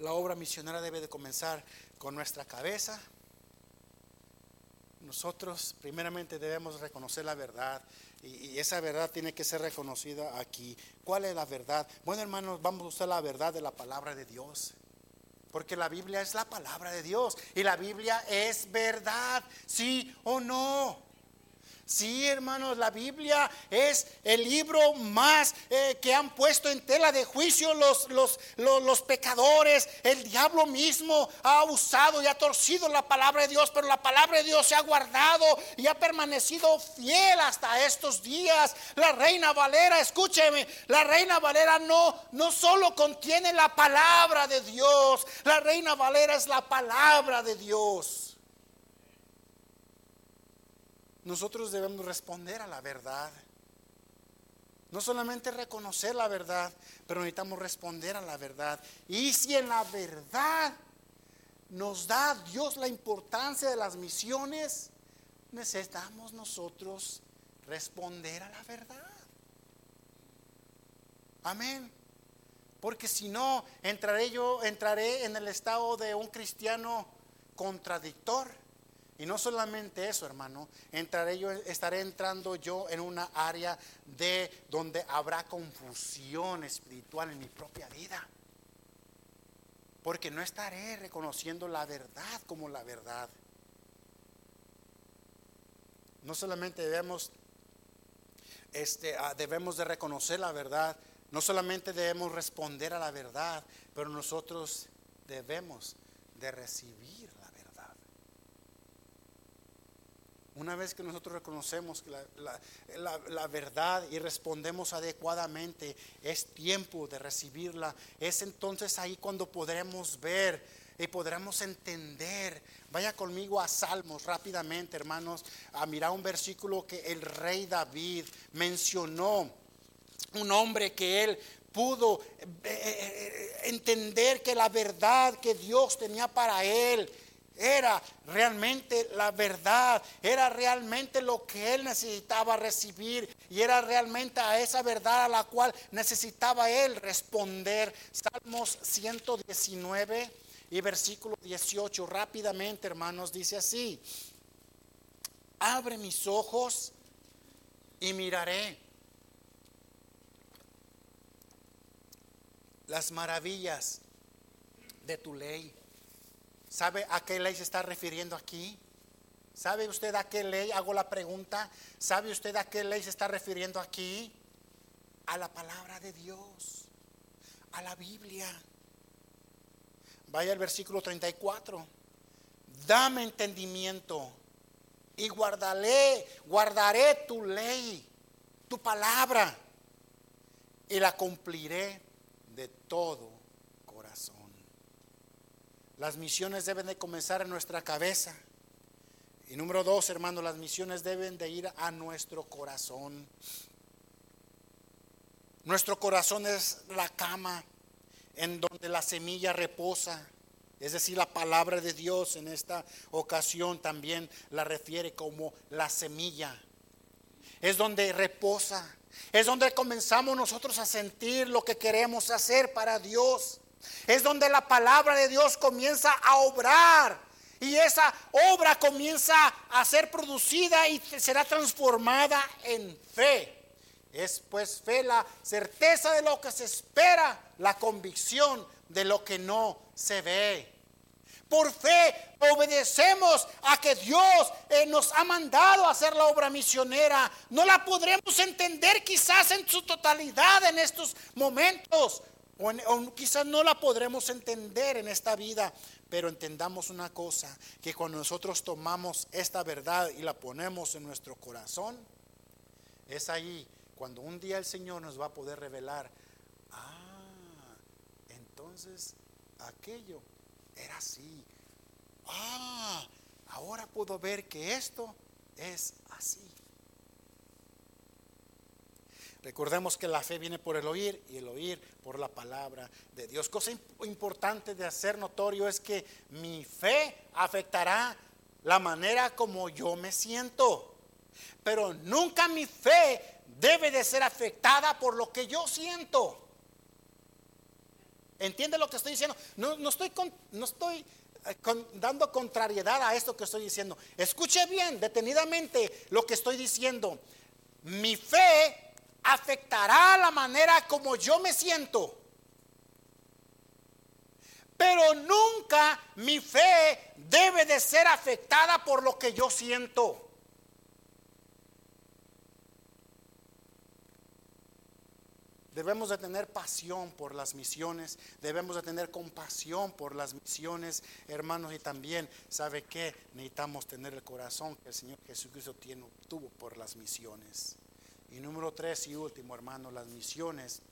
La obra misionera debe de comenzar con nuestra cabeza. Nosotros primeramente debemos reconocer la verdad y, esa verdad tiene que ser reconocida aquí. ¿Cuál es la verdad? Bueno hermanos, vamos a usar la verdad de la palabra de Dios. Porque la Biblia es la palabra de Dios y la Biblia es verdad, sí o no. Sí, hermanos, la Biblia es el libro más eh, que han puesto en tela de juicio los, los, los, pecadores. El diablo mismo ha usado y ha torcido la palabra de Dios, pero la palabra de Dios se ha guardado y ha permanecido fiel hasta estos días. La reina Valera, escúcheme, la reina Valera no, no solo contiene la palabra de Dios, la reina Valera es la palabra de Dios. Nosotros debemos responder a la verdad. No solamente reconocer la verdad, pero necesitamos responder a la verdad. Y si en la verdad nos da Dios la importancia de las misiones, necesitamos nosotros responder a la verdad. Amén. Porque si no, entraré yo, entraré en el estado de un cristiano contradictor. Y no solamente eso, hermano, entraré yo, estaré entrando yo en una área de donde habrá confusión espiritual en mi propia vida. Porque no estaré reconociendo la verdad como la verdad. No solamente debemos, este, ah, debemos de reconocer la verdad, no solamente debemos responder a la verdad, pero nosotros debemos de recibir Una vez que nosotros reconocemos la, verdad y respondemos adecuadamente, es tiempo de recibirla. Es entonces ahí cuando podremos ver y podremos entender. Vaya conmigo a Salmos rápidamente, hermanos, a mirar un versículo que el rey David mencionó. Un hombre que él pudo eh, eh, eh, entender que la verdad que Dios tenía para él era realmente la verdad, era realmente lo que él necesitaba recibir y era realmente a esa verdad a la cual necesitaba él responder. Salmos 119 y versículo 18, rápidamente hermanos, dice así, abre mis ojos y miraré las maravillas de tu ley. ¿Sabe a qué ley se está refiriendo aquí? ¿Sabe usted a qué ley? Hago la pregunta. ¿Sabe usted a qué ley se está refiriendo aquí? A la palabra de Dios, a la Biblia. Vaya al versículo 34. Dame entendimiento y guardaré, guardaré tu ley, tu palabra, y la cumpliré de todo las misiones deben de comenzar en nuestra cabeza. Y número dos, hermano, las misiones deben de ir a nuestro corazón. Nuestro corazón es la cama en donde la semilla reposa. Es decir, la palabra de Dios en esta ocasión también la refiere como la semilla. Es donde reposa. Es donde comenzamos nosotros a sentir lo que queremos hacer para Dios. Es donde la palabra de Dios comienza a obrar. Y esa obra comienza a ser producida y será transformada en fe. Es pues fe la certeza de lo que se espera, la convicción de lo que no se ve. Por fe obedecemos a que Dios eh, nos ha mandado a hacer la obra misionera. No la podremos entender quizás en su totalidad en estos momentos, O, quizás no la podremos entender en esta vida, pero entendamos una cosa, que cuando nosotros tomamos esta verdad y la ponemos en nuestro corazón, es ahí cuando un día el Señor nos va a poder revelar, ah, entonces aquello era así. Ah, ahora puedo ver que esto es así. Recordemos que la fe viene por el oír y el oír por la palabra de Dios. Cosa importante de hacer notorio es que mi fe afectará la manera como yo me siento. Pero nunca mi fe debe de ser afectada por lo que yo siento. ¿Entiende lo que estoy diciendo? No, estoy, no estoy eh, dando contrariedad a esto que estoy diciendo. Escuche bien, detenidamente, lo que estoy diciendo. Mi fe afectará la manera como yo me siento. Pero nunca mi fe debe de ser afectada por lo que yo siento. Debemos de tener pasión por las misiones, debemos de tener compasión por las misiones, hermanos, y también, ¿sabe qué? Necesitamos tener el corazón que el Señor Jesucristo tiene, tuvo por las misiones. Y número tres y último, hermano, las misiones.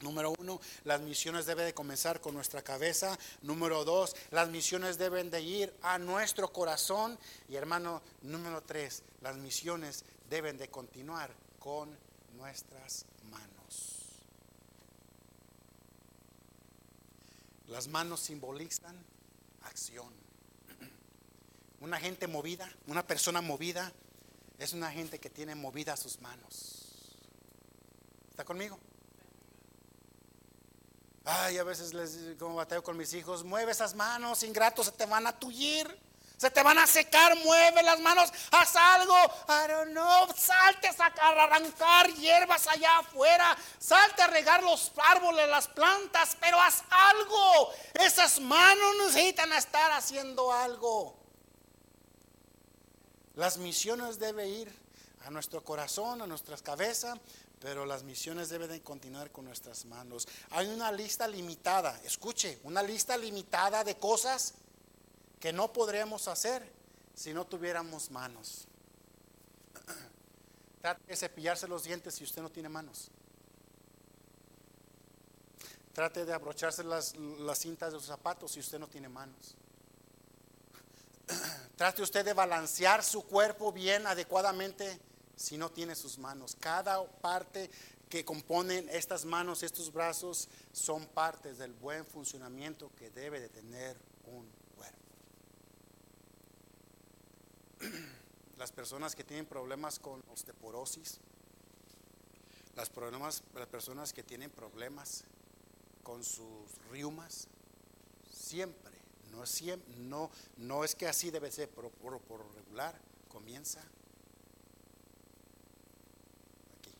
Número uno, las misiones deben de comenzar con nuestra cabeza. Número dos, las misiones deben de ir a nuestro corazón. Y hermano, número tres, las misiones deben de continuar con nuestras manos. Las manos simbolizan acción. Una gente movida, una persona movida es una gente que tiene movidas sus manos. ¿Está conmigo? Ay, a veces les como bateo con mis hijos, mueve esas manos, ingratos, se te van a tullir. Se te van a secar, mueve las manos, haz algo. I don't know, salte a arrancar hierbas allá afuera, salte a regar los árboles, las plantas, pero haz algo. Esas manos necesitan estar haciendo algo. Las misiones deben ir a nuestro corazón, a nuestras cabezas, pero las misiones deben de continuar con nuestras manos. Hay una lista limitada, escuche, una lista limitada de cosas que no podríamos hacer si no tuviéramos manos. Trate de cepillarse los dientes si usted no tiene manos. Trate de abrocharse las, las cintas de sus zapatos si usted no tiene manos. Trate usted de balancear su cuerpo bien adecuadamente si no tiene sus manos. Cada parte que componen estas manos, estos brazos, son partes del buen funcionamiento que debe de tener un cuerpo. Las personas que tienen problemas con osteoporosis, las, las personas que tienen problemas con sus riumas, siempre no es, no, no es que así debe ser, pero por, por regular comienza aquí.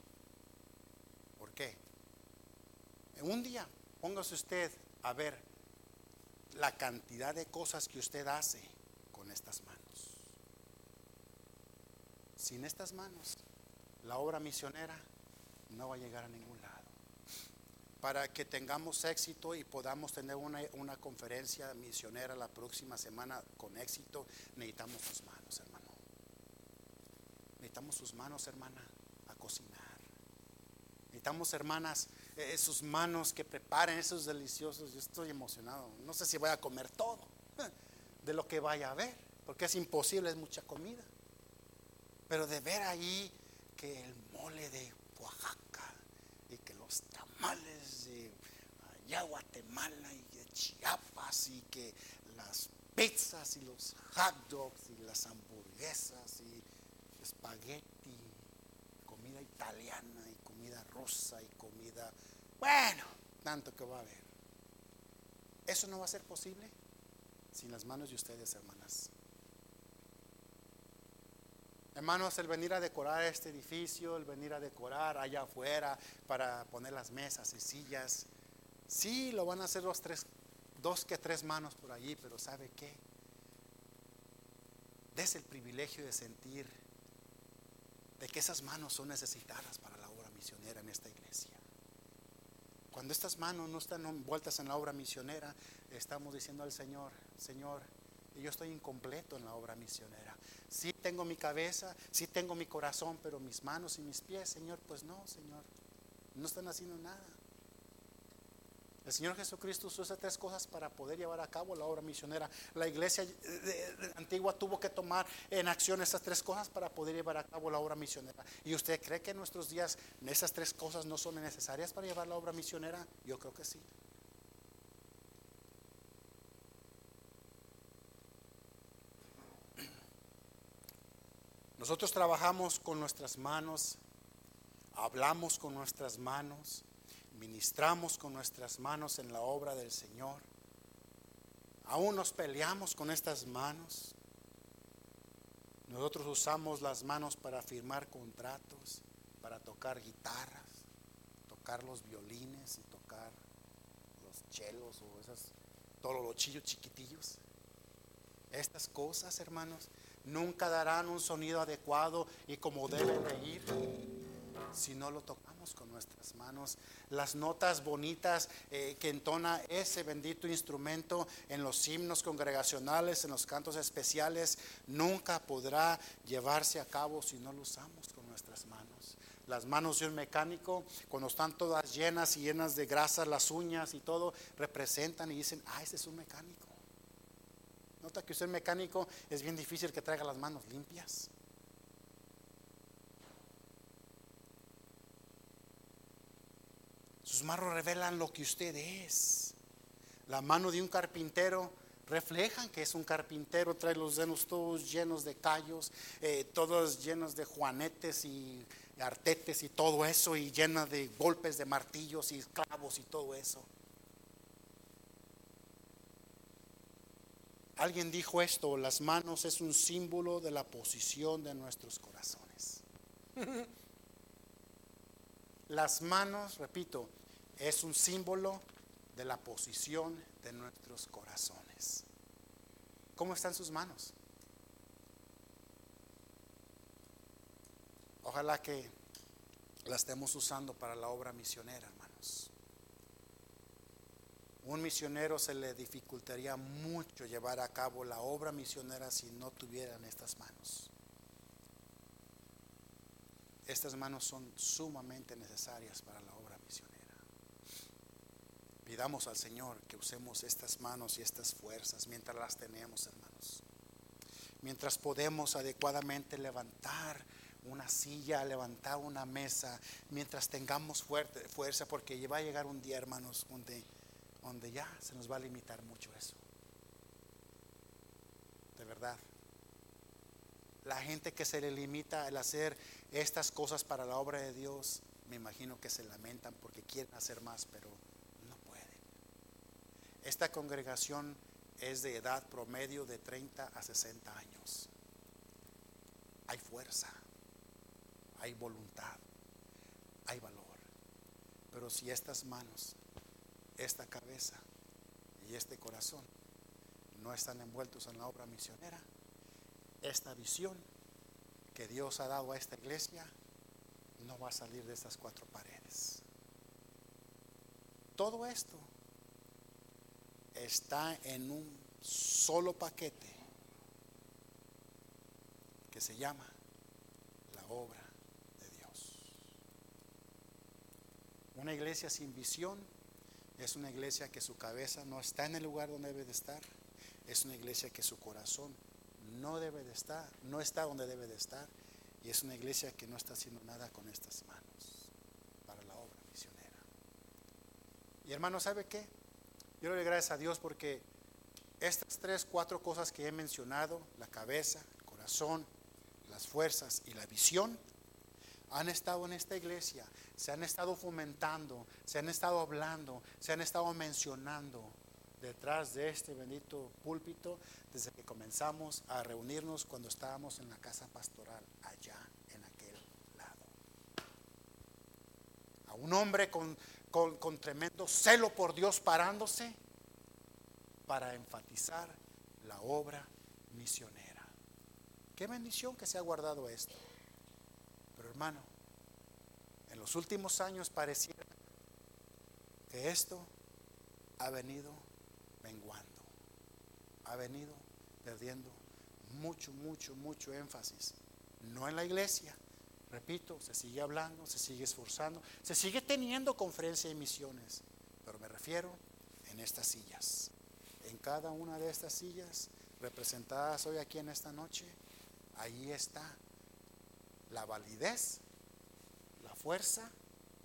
¿Por qué? En un día, póngase usted a ver la cantidad de cosas que usted hace con estas manos. Sin estas manos, la obra misionera no va a llegar a ningún para que tengamos éxito y podamos tener una, conferencia misionera la próxima semana con éxito, necesitamos sus manos, hermano. Necesitamos sus manos, hermana, a cocinar. Necesitamos, hermanas, eh, sus manos que preparen esos deliciosos. Yo estoy emocionado. No sé si voy a comer todo de lo que vaya a ver, porque es imposible, es mucha comida. Pero de ver ahí que el mole de Oaxaca y que los tamales allá Guatemala y de Chiapas y que las pizzas y los hot dogs y las hamburguesas y espagueti, comida italiana y comida rosa y comida, bueno, tanto que va a haber. Eso no va a ser posible sin las manos de ustedes, hermanas. Hermanos, el venir a decorar este edificio, el venir a decorar allá afuera para poner las mesas y sillas, Sí, lo van a hacer dos, tres, dos que tres manos por allí, pero ¿sabe qué? Des el privilegio de sentir de que esas manos son necesitadas para la obra misionera en esta iglesia. Cuando estas manos no están envueltas en la obra misionera, estamos diciendo al Señor, Señor, yo estoy incompleto en la obra misionera. Sí tengo mi cabeza, sí tengo mi corazón, pero mis manos y mis pies, Señor, pues no, Señor, no están haciendo nada. El Señor Jesucristo usó esas tres cosas para poder llevar a cabo la obra misionera. La iglesia antigua tuvo que tomar en acción esas tres cosas para poder llevar a cabo la obra misionera. ¿Y usted cree que en nuestros días esas tres cosas no son necesarias para llevar la obra misionera? Yo creo que sí. Nosotros trabajamos con nuestras manos, hablamos con nuestras manos, ministramos con nuestras manos en la obra del Señor. Aún nos peleamos con estas manos. Nosotros usamos las manos para firmar contratos, para tocar guitarras, tocar los violines y tocar los chelos o esas, todos los chillos chiquitillos. Estas cosas, hermanos, nunca darán un sonido adecuado y como deben de ir si no lo tocamos con nuestras manos. Las notas bonitas eh, que entona ese bendito instrumento en los himnos congregacionales, en los cantos especiales, nunca podrá llevarse a cabo si no lo usamos con nuestras manos. Las manos de un mecánico, cuando están todas llenas y llenas de grasa, las uñas y todo, representan y dicen, ah, ese es un mecánico. Nota que usted mecánico es bien difícil que traiga las manos limpias. Sus manos revelan lo que usted es. La mano de un carpintero reflejan que es un carpintero, trae los dedos todos llenos de callos, eh, todos llenos de juanetes y artetes y todo eso, y llena de golpes de martillos y clavos y todo eso. Alguien dijo esto, las manos es un símbolo de la posición de nuestros corazones. Las manos, repito, es un símbolo de la posición de nuestros corazones. ¿Cómo están sus manos? Ojalá que la estemos usando para la obra misionera, hermanos. Un misionero se le dificultaría mucho llevar a cabo la obra misionera si no tuvieran estas manos. Estas manos son sumamente necesarias para la obra. Pidamos al Señor que usemos estas manos y estas fuerzas mientras las tenemos, hermanos. Mientras podemos adecuadamente levantar una silla, levantar una mesa, mientras tengamos fuerte, fuerza, porque va a llegar un día, hermanos, donde, donde ya se nos va a limitar mucho eso. De verdad la gente que se le limita el hacer estas cosas para la obra de Dios, me imagino que se lamentan porque quieren hacer más, pero. Esta congregación es de edad promedio de 30 a 60 años. Hay fuerza, hay voluntad, hay valor. Pero si estas manos, esta cabeza y este corazón no están envueltos en la obra misionera, esta visión que Dios ha dado a esta iglesia no va a salir de estas cuatro paredes. Todo esto está en un solo paquete que se llama la obra de Dios. Una iglesia sin visión es una iglesia que su cabeza no está en el lugar donde debe de estar, es una iglesia que su corazón no debe de estar, no está donde debe de estar. Y es una iglesia que no está haciendo nada con estas manos para la obra misionera. Y hermano, ¿sabe qué? Yo le doy gracias a Dios porque estas tres, cuatro cosas que he mencionado, la cabeza, el corazón, las fuerzas y la visión, han estado en esta iglesia, se han estado fomentando, se han estado hablando, se han estado mencionando detrás de este bendito púlpito desde que comenzamos a reunirnos cuando estábamos en la casa pastoral allá en aquel lado. A un hombre con, con tremendo celo por Dios parándose para enfatizar la obra misionera. Qué bendición que se ha guardado esto. Pero hermano, en los últimos años pareciera que esto ha venido menguando, ha venido perdiendo mucho, mucho, mucho énfasis. No en la iglesia, repito, se sigue hablando, se sigue esforzando, se sigue teniendo conferencia y misiones, pero me refiero en estas sillas. En cada una de estas sillas representadas hoy aquí en esta noche, ahí está la validez, la fuerza,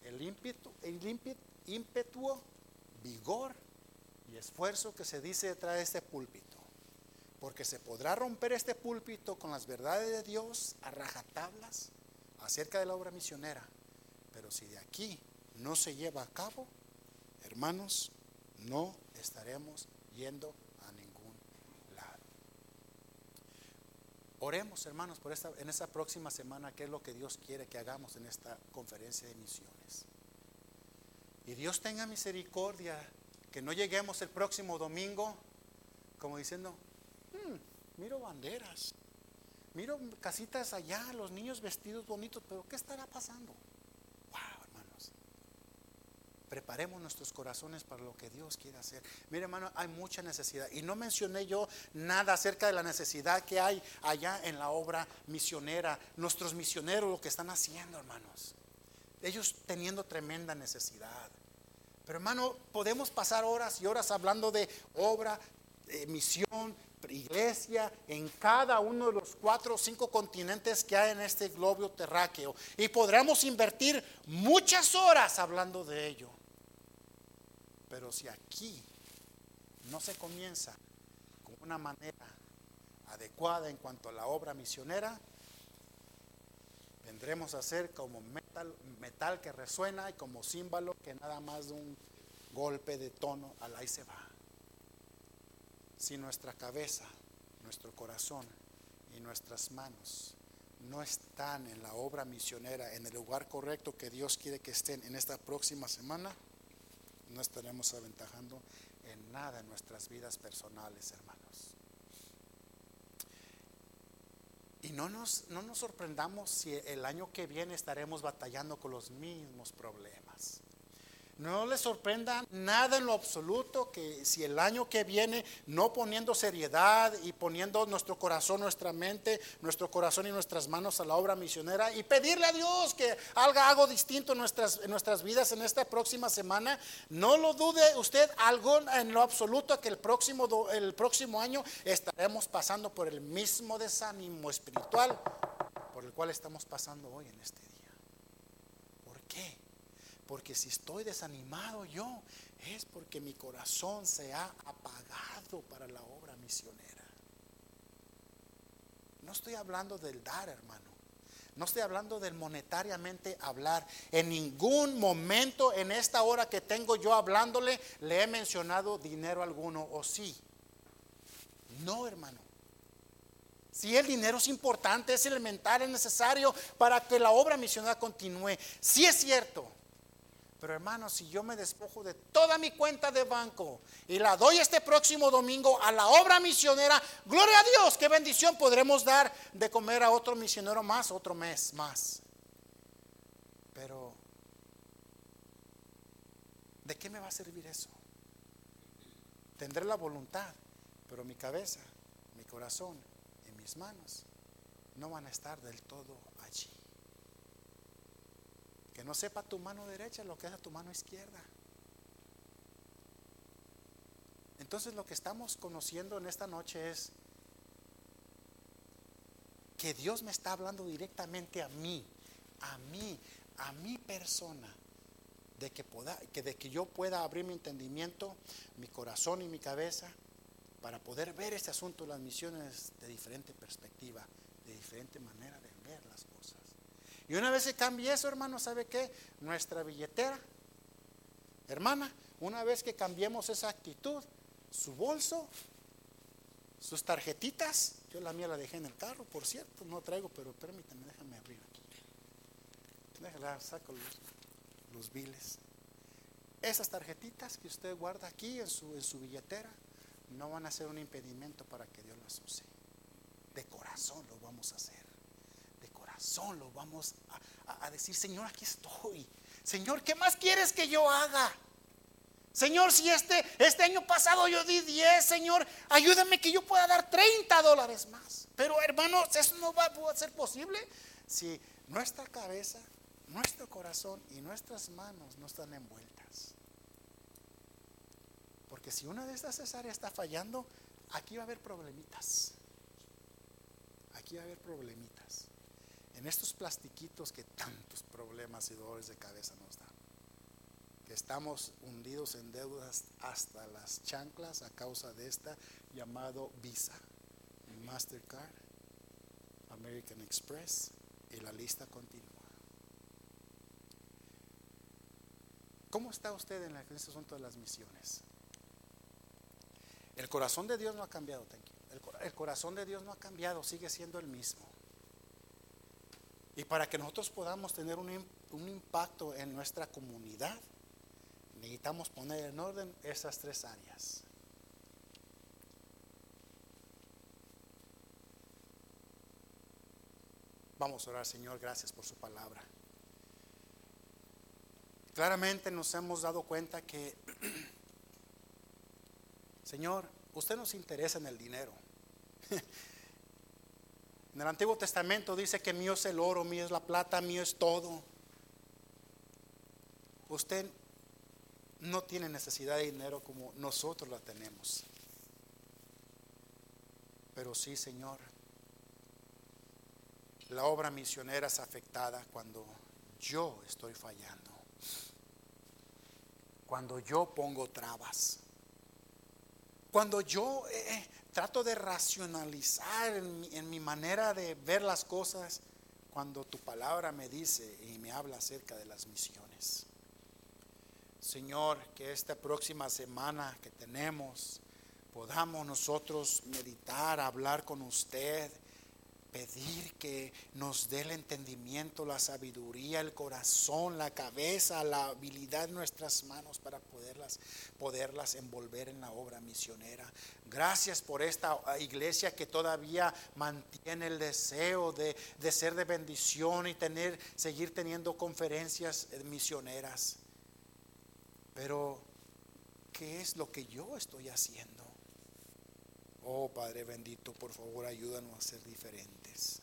el ímpetu, el ímpetu, ímpetu vigor y esfuerzo que se dice detrás de este púlpito. Porque se podrá romper este púlpito con las verdades de Dios a rajatablas acerca de la obra misionera. Pero si de aquí no se lleva a cabo, hermanos, no estaremos yendo a ningún lado. Oremos, hermanos, por esta, en esta próxima semana, qué es lo que Dios quiere que hagamos en esta conferencia de misiones. Y Dios tenga misericordia, que no lleguemos el próximo domingo como diciendo, hmm, miro banderas, miro casitas allá, los niños vestidos bonitos, pero ¿qué estará pasando? Wow, hermanos. Preparemos nuestros corazones para lo que Dios quiere hacer. Mire, hermano, hay mucha necesidad. Y no mencioné yo nada acerca de la necesidad que hay allá en la obra misionera. Nuestros misioneros, lo que están haciendo, hermanos. Ellos teniendo tremenda necesidad. Pero hermano, podemos pasar horas y horas hablando de obra, de misión, iglesia en cada uno de los cuatro o cinco continentes que hay en este globo terráqueo. Y podremos invertir muchas horas hablando de ello. Pero si aquí no se comienza con una manera adecuada en cuanto a la obra misionera, vendremos a ser como metal, metal que resuena y como símbolo que nada más de un golpe de tono al ahí se va. Si nuestra cabeza, nuestro corazón y nuestras manos no están en la obra misionera, en el lugar correcto que Dios quiere que estén en esta próxima semana, no estaremos aventajando en nada en nuestras vidas personales, hermanos. Y no nos, no nos sorprendamos si el año que viene estaremos batallando con los mismos problemas. No le sorprenda nada en lo absoluto que si el año que viene no poniendo seriedad y poniendo nuestro corazón, nuestra mente, nuestro corazón y nuestras manos a la obra misionera y pedirle a Dios que haga algo distinto en nuestras, en nuestras vidas en esta próxima semana, no lo dude usted algo en lo absoluto que el próximo, el próximo año estaremos pasando por el mismo desánimo espiritual por el cual estamos pasando hoy en este día. ¿Por qué? Porque si estoy desanimado yo, es porque mi corazón se ha apagado para la obra misionera. No estoy hablando del dar, hermano. No estoy hablando del monetariamente hablar. En ningún momento en esta hora que tengo yo hablándole le he mencionado dinero alguno, o sí. No, hermano. Si el dinero es importante, es elemental, es necesario para que la obra misionera continúe. Sí es cierto. Pero hermano, si yo me despojo de toda mi cuenta de banco y la doy este próximo domingo a la obra misionera, gloria a Dios, qué bendición podremos dar de comer a otro misionero más, otro mes más. Pero, ¿de qué me va a servir eso? Tendré la voluntad, pero mi cabeza, mi corazón y mis manos no van a estar del todo allí. Que no sepa tu mano derecha lo que hace tu mano izquierda. Entonces lo que estamos conociendo en esta noche es que Dios me está hablando directamente a mí, a mí, a mi persona, de que, que de que yo pueda abrir mi entendimiento, mi corazón y mi cabeza para poder ver este asunto las misiones de diferente perspectiva, de diferente manera de ver las cosas. Y una vez que cambie eso, hermano, ¿sabe qué? Nuestra billetera, hermana, una vez que cambiemos esa actitud, su bolso, sus tarjetitas, yo la mía la dejé en el carro, por cierto, no traigo, pero permítame, déjame abrir aquí. Déjala, saco los, los biles. Esas tarjetitas que usted guarda aquí en su, en su billetera no van a ser un impedimento para que Dios las use. De corazón lo vamos a hacer solo vamos a, decir, Señor, aquí estoy. Señor, ¿qué más quieres que yo haga? Señor, si este, este año pasado yo di 10, Señor, ayúdame que yo pueda dar 30 dólares más. Pero hermanos, eso no va a ser posible si nuestra cabeza, nuestro corazón y nuestras manos no están envueltas. Porque si una de estas áreas está fallando, aquí va a haber problemitas. Aquí va a haber problemitas. En estos plastiquitos que tantos problemas y dolores de cabeza nos dan que estamos hundidos en deudas hasta las chanclas a causa de esta llamado Visa, Mastercard, American Express y la lista continúa. ¿Cómo está usted en, este asunto de las misiones? El corazón de Dios no ha cambiado, el, el corazón de Dios no ha cambiado, sigue siendo el mismo. Y para que nosotros podamos tener un, un impacto en nuestra comunidad, necesitamos poner en orden esas tres áreas. Vamos a orar, Señor, gracias por su palabra. Claramente nos hemos dado cuenta que, Señor, usted nos interesa en el dinero. En el Antiguo Testamento dice que mío es el oro, mío es la plata, mío es todo. Usted no tiene necesidad de dinero como nosotros la tenemos. Pero sí, Señor, la obra misionera es afectada cuando yo estoy fallando. Cuando yo pongo trabas. Cuando yo eh, eh, trato de racionalizar en mi manera de ver las cosas. Cuando tu palabra me dice y me habla acerca de las misiones. Señor, que esta próxima semana que tenemos podamos nosotros meditar, hablar con usted, pedir que nos dé el entendimiento, la sabiduría, el corazón, la cabeza, la habilidad en nuestras manos para poderlas, poderlas envolver en la obra misionera. Gracias por esta iglesia que todavía mantiene el deseo de, de ser de bendición y tener, seguir teniendo conferencias misioneras. Pero, ¿qué es lo que yo estoy haciendo? Oh Padre bendito, por favor ayúdanos a ser diferentes.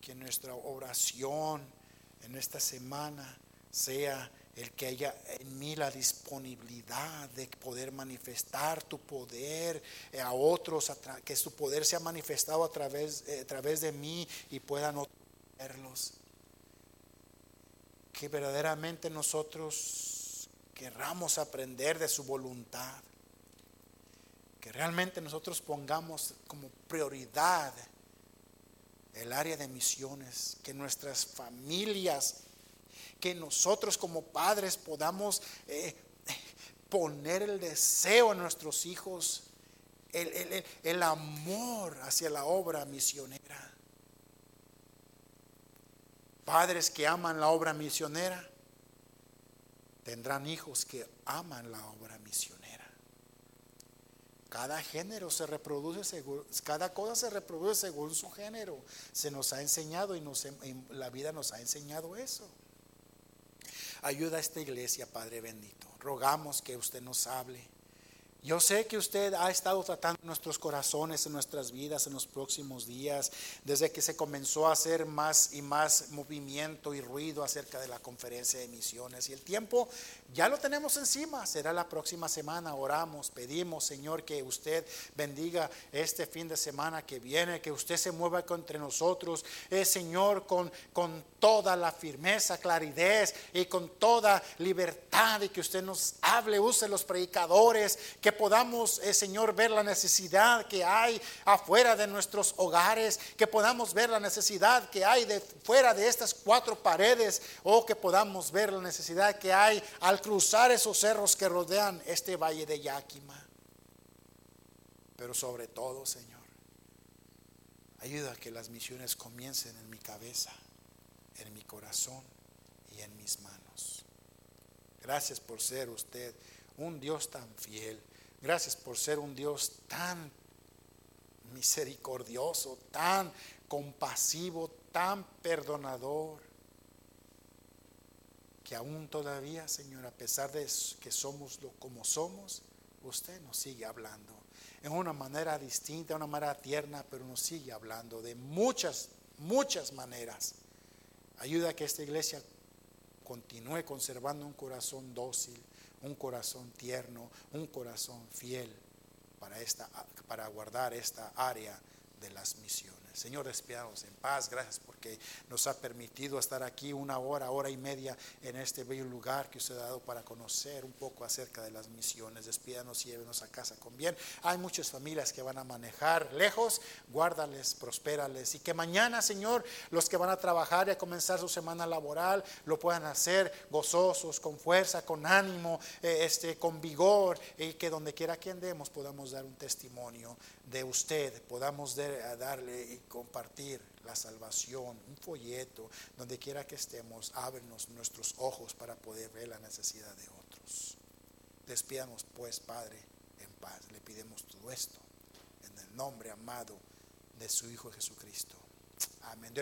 Que nuestra oración en esta semana sea el que haya en mí la disponibilidad de poder manifestar tu poder a otros, que su poder sea manifestado a través, eh, de mí y puedan verlos que verdaderamente nosotros querramos aprender de su voluntad, que realmente nosotros pongamos como prioridad el área de misiones, que nuestras familias, que nosotros como padres podamos eh, poner el deseo en nuestros hijos, el amor hacia la obra misionera. Padres que aman la obra misionera tendrán hijos que aman la obra misionera. Cada género se reproduce según, cada cosa se reproduce según su género. Se nos ha enseñado y, nos, la vida nos ha enseñado eso. Ayuda a esta iglesia, Padre bendito. Rogamos que usted nos hable yo sé que usted ha estado tratando nuestros corazones, en nuestras vidas, en los próximos días, desde que se comenzó a hacer más y más movimiento y ruido acerca de la conferencia de misiones. Y el tiempo ya lo tenemos encima, será la próxima semana. Oramos, pedimos, Señor, que usted bendiga este fin de semana que viene, que usted se mueva entre nosotros, eh, Señor, con, con toda la firmeza, claridad y con toda libertad, y que usted nos hable, use los predicadores, que podamos, eh, Señor, ver la necesidad que hay afuera de nuestros hogares, que podamos ver la necesidad que hay de fuera de estas cuatro paredes, o que podamos ver la necesidad que hay al cruzar esos cerros que rodean este valle de Yakima. Pero sobre todo, Señor, ayuda a que las misiones comiencen en mi cabeza, en mi corazón y en mis manos. Gracias por ser usted un Dios tan fiel. Gracias por ser un Dios tan misericordioso, tan compasivo, tan perdonador, que aún todavía, Señor, a pesar de que somos lo como somos, usted nos sigue hablando en una manera distinta, una manera tierna, pero nos sigue hablando de muchas, muchas maneras. Ayuda a que esta iglesia continúe conservando un corazón dócil, un corazón tierno, un corazón fiel para, esta, para guardar esta área de las misiones. Señor, despidamos en paz. Gracias porque nos ha permitido estar aquí una hora, hora y media en este bello lugar que usted ha dado para conocer un poco acerca de las misiones. Despídanos y llévenos a casa con bien. Hay muchas familias que van a manejar lejos. Guárdales, prospérales. Y que mañana, Señor, los que van a trabajar y a comenzar su semana laboral lo puedan hacer gozosos, con fuerza, con ánimo, eh, este, con vigor. Y que donde quiera que andemos podamos dar un testimonio de usted, podamos darle compartir la salvación, un folleto, donde quiera que estemos, ábrenos nuestros ojos para poder ver la necesidad de otros. Despídanos pues, Padre, en paz. Le pidemos todo esto en el nombre amado de su Hijo Jesucristo. Amén.